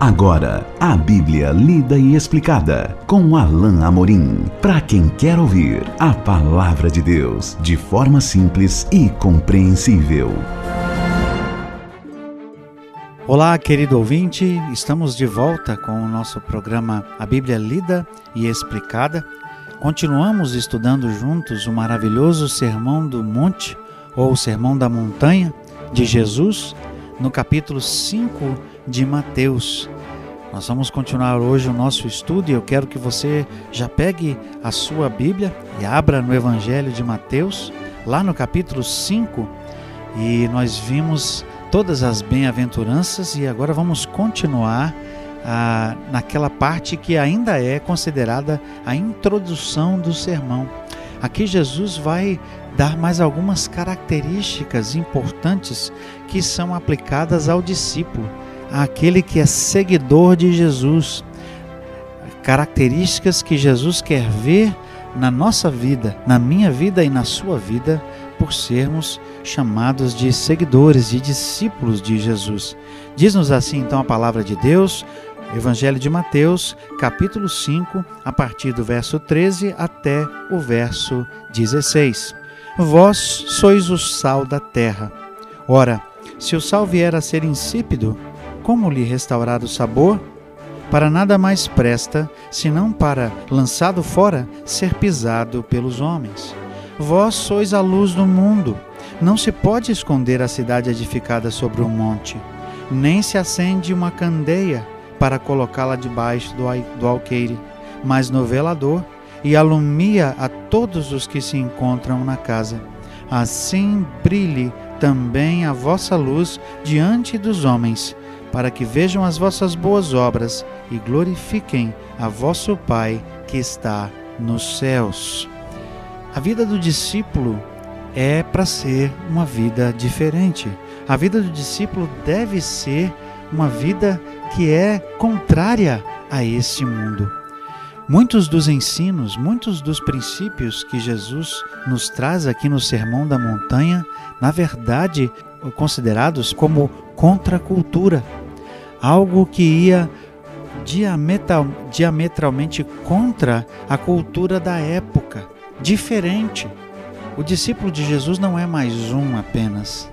Agora, a Bíblia lida e explicada com Alain Amorim. Para quem quer ouvir a palavra de Deus de forma simples e compreensível. Olá, querido ouvinte, estamos de volta com o nosso programa A Bíblia Lida e Explicada. Continuamos estudando juntos o maravilhoso Sermão do Monte, ou Sermão da Montanha, de Jesus, no capítulo 5 de Mateus. Nós vamos continuar hoje o nosso estudo e eu quero que você já pegue a sua Bíblia e abra no Evangelho de Mateus, lá no capítulo 5, e nós vimos todas as bem-aventuranças e agora vamos continuar ah, naquela parte que ainda é considerada a introdução do sermão. Aqui Jesus vai dar mais algumas características importantes que são aplicadas ao discípulo àquele que é seguidor de Jesus. Características que Jesus quer ver na nossa vida, na minha vida e na sua vida, por sermos chamados de seguidores, de discípulos de Jesus. Diz-nos assim então a palavra de Deus, Evangelho de Mateus, capítulo 5, a partir do verso 13 até o verso 16. Vós sois o sal da terra. Ora, se o sal vier a ser insípido, como lhe restaurar o sabor? Para nada mais presta, senão para, lançado fora, ser pisado pelos homens. Vós sois a luz do mundo. Não se pode esconder a cidade edificada sobre um monte, nem se acende uma candeia para colocá-la debaixo do alqueire, mas no velador, e alumia a todos os que se encontram na casa. Assim brilhe também a vossa luz diante dos homens, para que vejam as vossas boas obras e glorifiquem a vosso Pai que está nos céus. A vida do discípulo é para ser uma vida diferente. A vida do discípulo deve ser uma vida que é contrária a esse mundo. Muitos dos ensinos, muitos dos princípios que Jesus nos traz aqui no Sermão da Montanha, na verdade, considerados como contracultura, algo que ia diametral, diametralmente contra a cultura da época, diferente. O discípulo de Jesus não é mais um apenas,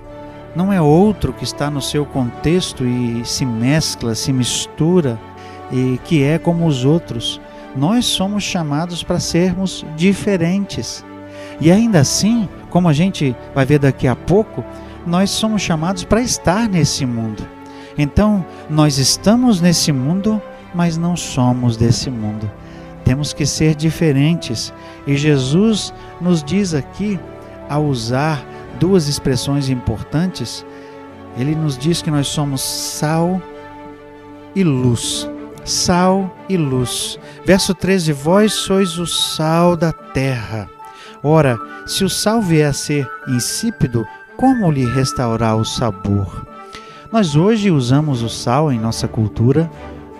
não é outro que está no seu contexto e se mescla, se mistura e que é como os outros nós somos chamados para sermos diferentes. E ainda assim, como a gente vai ver daqui a pouco, nós somos chamados para estar nesse mundo. Então, nós estamos nesse mundo, mas não somos desse mundo. Temos que ser diferentes. E Jesus nos diz aqui, ao usar duas expressões importantes, ele nos diz que nós somos sal e luz sal e luz. Verso 13: Vós sois o sal da terra. Ora, se o sal vier a ser insípido, como lhe restaurar o sabor? Nós hoje usamos o sal em nossa cultura,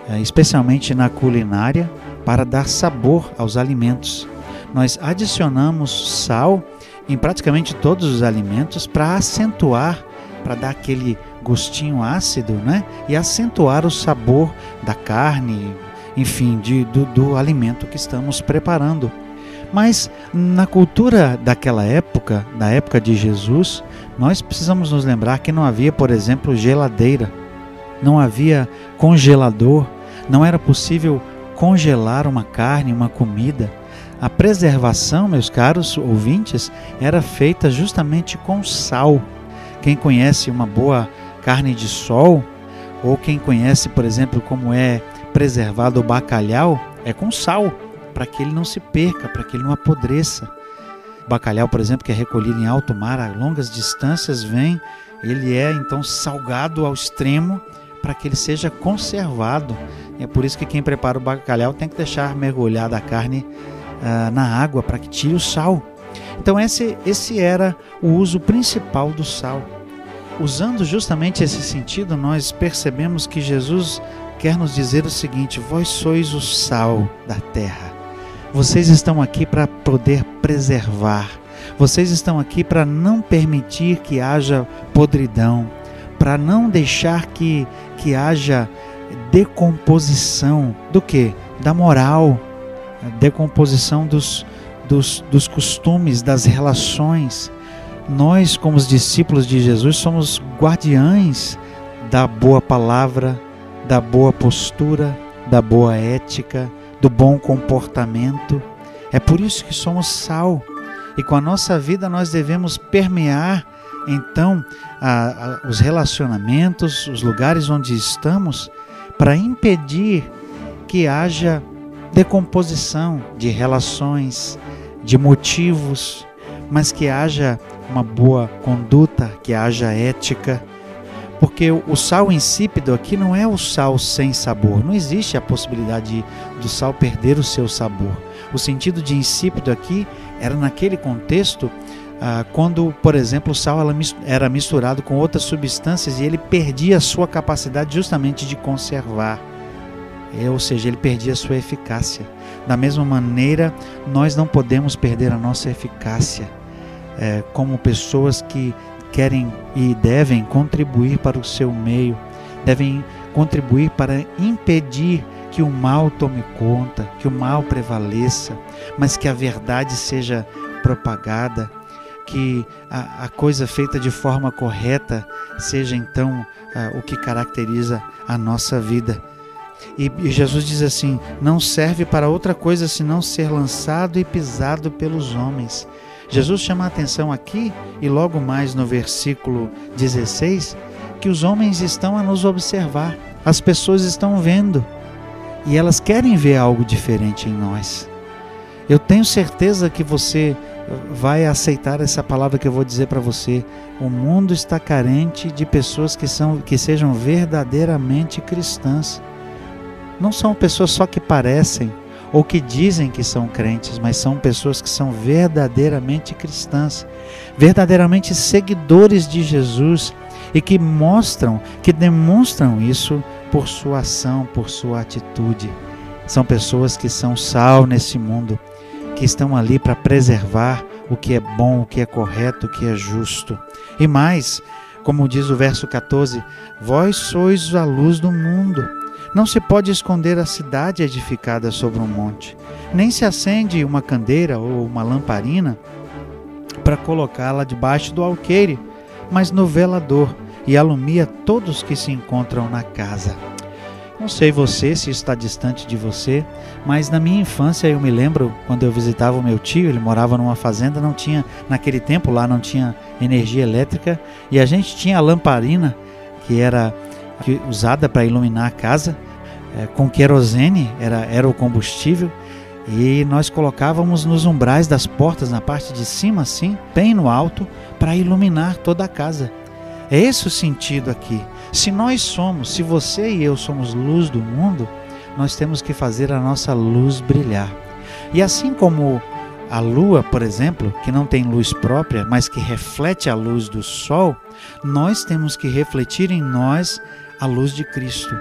eh, especialmente na culinária, para dar sabor aos alimentos. Nós adicionamos sal em praticamente todos os alimentos para acentuar, para dar aquele gostinho ácido, né? E acentuar o sabor da carne, enfim, de, do, do alimento que estamos preparando. Mas na cultura daquela época, da época de Jesus, nós precisamos nos lembrar que não havia, por exemplo, geladeira, não havia congelador, não era possível congelar uma carne, uma comida. A preservação, meus caros ouvintes, era feita justamente com sal. Quem conhece uma boa carne de sol, ou quem conhece, por exemplo, como é preservado o bacalhau, é com sal, para que ele não se perca, para que ele não apodreça. O bacalhau, por exemplo, que é recolhido em alto mar a longas distâncias, vem, ele é então salgado ao extremo para que ele seja conservado. É por isso que quem prepara o bacalhau tem que deixar mergulhada a carne ah, na água para que tire o sal. Então esse, esse era o uso principal do sal. Usando justamente esse sentido, nós percebemos que Jesus quer nos dizer o seguinte: vós sois o sal da terra. Vocês estão aqui para poder preservar. Vocês estão aqui para não permitir que haja podridão, para não deixar que, que haja decomposição do que? Da moral, decomposição dos, dos, dos costumes, das relações. Nós, como os discípulos de Jesus, somos guardiães da boa palavra, da boa postura, da boa ética, do bom comportamento. É por isso que somos sal. E com a nossa vida nós devemos permear então a, a, os relacionamentos, os lugares onde estamos, para impedir que haja decomposição de relações, de motivos, mas que haja uma boa conduta, que haja ética. Porque o sal insípido aqui não é o sal sem sabor. Não existe a possibilidade do sal perder o seu sabor. O sentido de insípido aqui era naquele contexto ah, quando, por exemplo, o sal era misturado com outras substâncias e ele perdia a sua capacidade justamente de conservar. É, ou seja, ele perdia a sua eficácia. Da mesma maneira, nós não podemos perder a nossa eficácia é, como pessoas que querem e devem contribuir para o seu meio, devem contribuir para impedir que o mal tome conta, que o mal prevaleça, mas que a verdade seja propagada, que a, a coisa feita de forma correta seja então a, o que caracteriza a nossa vida. E, Jesus diz assim: não serve para outra coisa senão ser lançado e pisado pelos homens. Jesus chama a atenção aqui e logo mais no versículo 16 que os homens estão a nos observar, as pessoas estão vendo e elas querem ver algo diferente em nós. Eu tenho certeza que você vai aceitar essa palavra que eu vou dizer para você. O mundo está carente de pessoas que, são, que sejam verdadeiramente cristãs. Não são pessoas só que parecem ou que dizem que são crentes, mas são pessoas que são verdadeiramente cristãs, verdadeiramente seguidores de Jesus e que mostram, que demonstram isso por sua ação, por sua atitude. São pessoas que são sal nesse mundo que estão ali para preservar o que é bom, o que é correto, o que é justo. E mais, como diz o verso 14: Vós sois a luz do mundo. Não se pode esconder a cidade edificada sobre um monte, nem se acende uma candeira ou uma lamparina para colocá-la debaixo do alqueire, mas no velador, e alumia todos que se encontram na casa. Não sei você se está distante de você, mas na minha infância eu me lembro quando eu visitava o meu tio, ele morava numa fazenda, não tinha naquele tempo lá não tinha energia elétrica e a gente tinha a lamparina que era que, usada para iluminar a casa é, com querosene, era era o combustível e nós colocávamos nos umbrais das portas na parte de cima assim, bem no alto, para iluminar toda a casa. É esse o sentido aqui. Se nós somos, se você e eu somos luz do mundo, nós temos que fazer a nossa luz brilhar. E assim como a lua, por exemplo, que não tem luz própria, mas que reflete a luz do sol, nós temos que refletir em nós a luz de Cristo.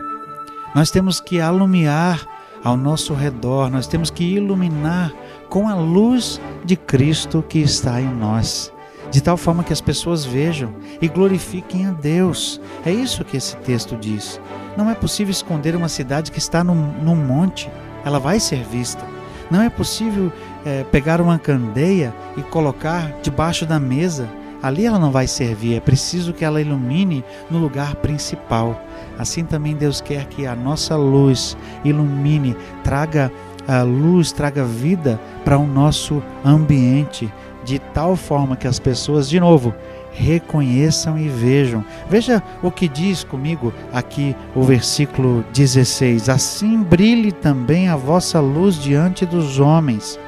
Nós temos que alumiar ao nosso redor, nós temos que iluminar com a luz de Cristo que está em nós de tal forma que as pessoas vejam e glorifiquem a Deus. É isso que esse texto diz. Não é possível esconder uma cidade que está num, num monte, ela vai ser vista. Não é possível é, pegar uma candeia e colocar debaixo da mesa. Ali ela não vai servir, é preciso que ela ilumine no lugar principal. Assim também Deus quer que a nossa luz ilumine, traga a luz, traga vida para o nosso ambiente, de tal forma que as pessoas, de novo, reconheçam e vejam. Veja o que diz comigo aqui o versículo 16: Assim brilhe também a vossa luz diante dos homens,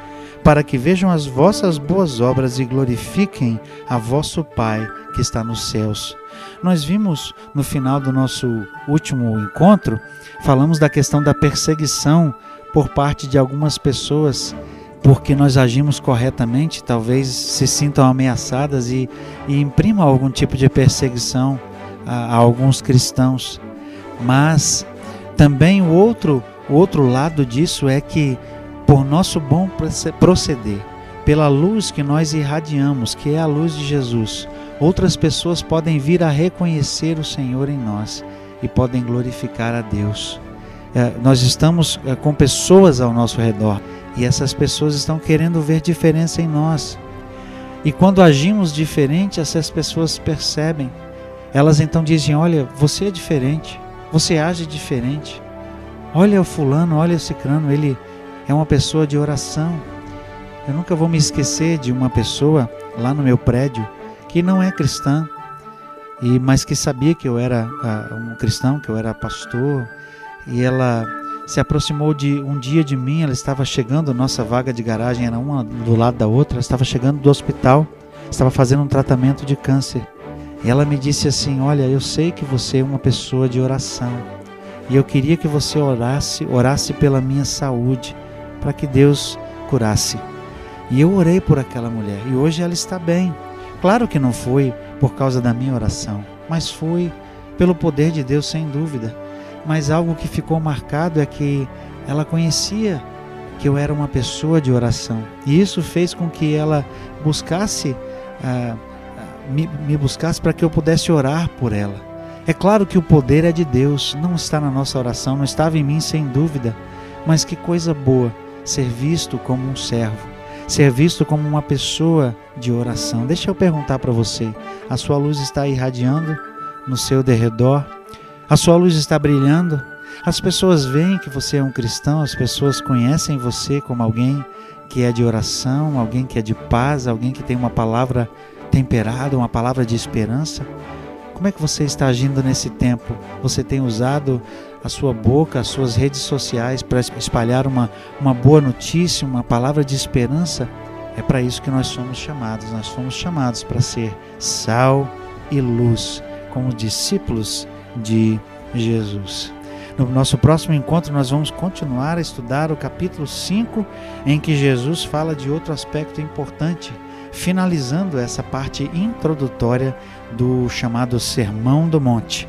para que vejam as vossas boas obras e glorifiquem a vosso Pai que está nos céus. Nós vimos no final do nosso último encontro, falamos da questão da perseguição por parte de algumas pessoas porque nós agimos corretamente, talvez se sintam ameaçadas e, e imprimam algum tipo de perseguição a, a alguns cristãos. Mas também o outro, o outro lado disso é que, por nosso bom proceder, pela luz que nós irradiamos, que é a luz de Jesus, outras pessoas podem vir a reconhecer o Senhor em nós e podem glorificar a Deus. É, nós estamos é, com pessoas ao nosso redor e essas pessoas estão querendo ver diferença em nós. E quando agimos diferente, essas pessoas percebem. Elas então dizem: Olha, você é diferente, você age diferente. Olha o fulano, olha o cicrano, ele é uma pessoa de oração. Eu nunca vou me esquecer de uma pessoa lá no meu prédio que não é cristã, e mas que sabia que eu era uh, um cristão, que eu era pastor, e ela se aproximou de um dia de mim, ela estava chegando, nossa vaga de garagem era uma do lado da outra, ela estava chegando do hospital, estava fazendo um tratamento de câncer. E ela me disse assim: "Olha, eu sei que você é uma pessoa de oração, e eu queria que você orasse, orasse pela minha saúde, para que Deus curasse". E eu orei por aquela mulher, e hoje ela está bem. Claro que não foi por causa da minha oração, mas foi pelo poder de Deus sem dúvida mas algo que ficou marcado é que ela conhecia que eu era uma pessoa de oração. E isso fez com que ela buscasse, uh, me, me buscasse para que eu pudesse orar por ela. É claro que o poder é de Deus, não está na nossa oração, não estava em mim sem dúvida, mas que coisa boa ser visto como um servo, ser visto como uma pessoa de oração. Deixa eu perguntar para você: a sua luz está irradiando no seu derredor? A sua luz está brilhando. As pessoas veem que você é um cristão, as pessoas conhecem você como alguém que é de oração, alguém que é de paz, alguém que tem uma palavra temperada, uma palavra de esperança. Como é que você está agindo nesse tempo? Você tem usado a sua boca, as suas redes sociais para espalhar uma, uma boa notícia, uma palavra de esperança? É para isso que nós somos chamados. Nós fomos chamados para ser sal e luz, como discípulos de Jesus. No nosso próximo encontro, nós vamos continuar a estudar o capítulo 5, em que Jesus fala de outro aspecto importante, finalizando essa parte introdutória do chamado Sermão do Monte.